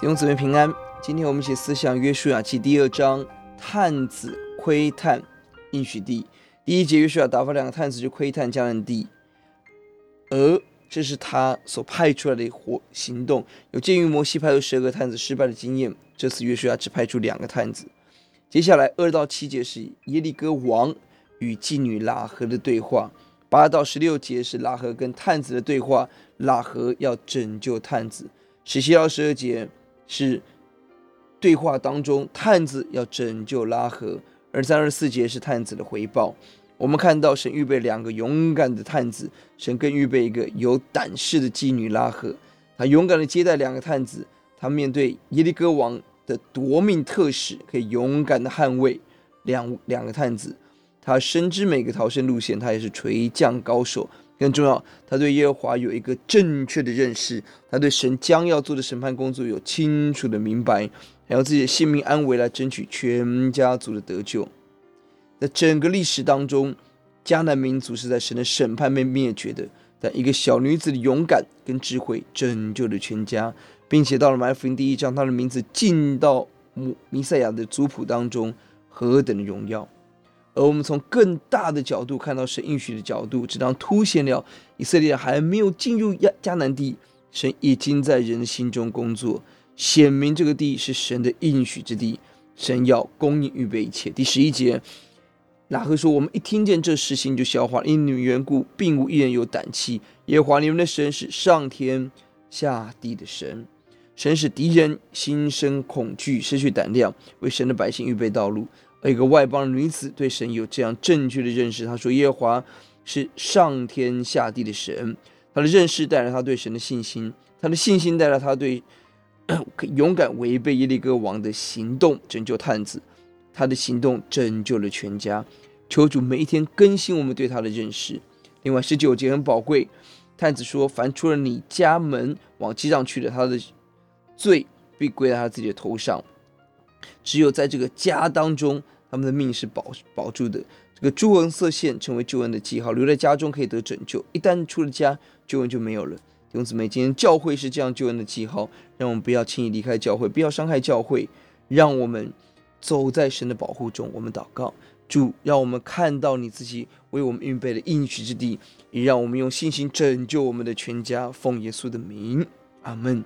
弟兄姊妹平安，今天我们一起思想约书亚记第二章，探子窥探应许地。第一节，约书亚打发两个探子去窥探迦南地，而这是他所派出来的活行动。有鉴于摩西派出十二个探子失败的经验，这次约书亚只派出两个探子。接下来二到七节是耶利哥王与妓女拉合的对话，八到十六节是拉合跟探子的对话，拉合要拯救探子。十七到十二节。是对话当中，探子要拯救拉合，而三二四节是探子的回报。我们看到神预备两个勇敢的探子，神更预备一个有胆识的妓女拉合。他勇敢的接待两个探子，他面对耶利哥王的夺命特使，可以勇敢的捍卫两两个探子。他深知每个逃生路线，他也是垂降高手。更重要，他对耶和华有一个正确的认识，他对神将要做的审判工作有清楚的明白，还有自己的性命安危来争取全家族的得救。在整个历史当中，迦南民族是在神的审判被灭绝的，但一个小女子的勇敢跟智慧拯救了全家，并且到了马福音第一章，她的名字进到弥赛亚的族谱当中，何等的荣耀！而我们从更大的角度看到神应许的角度，这当凸显了以色列还没有进入亚迦南地，神已经在人心中工作，显明这个地是神的应许之地，神要供应预备一切。第十一节，拉赫说：“我们一听见这事，情就消化，因女缘故，并无一人有胆气。耶和华你们的神是上天下地的神，神使敌人心生恐惧，失去胆量，为神的百姓预备道路。”一个外邦女子对神有这样正确的认识，她说：“耶和华是上天下地的神。”她的认识带来她对神的信心，她的信心带来她对 勇敢违背耶利哥王的行动，拯救探子。她的行动拯救了全家。求主每一天更新我们对他的认识。另外十九节很宝贵，探子说：“凡出了你家门往机上去的，他的罪必归在他自己的头上。”只有在这个家当中，他们的命是保保住的。这个朱红色线成为救恩的记号，留在家中可以得拯救。一旦出了家，救恩就没有了。弟兄姊妹，今天教会是这样救恩的记号，让我们不要轻易离开教会，不要伤害教会，让我们走在神的保护中。我们祷告，主，让我们看到你自己为我们预备的应许之地，也让我们用信心拯救我们的全家。奉耶稣的名，阿门。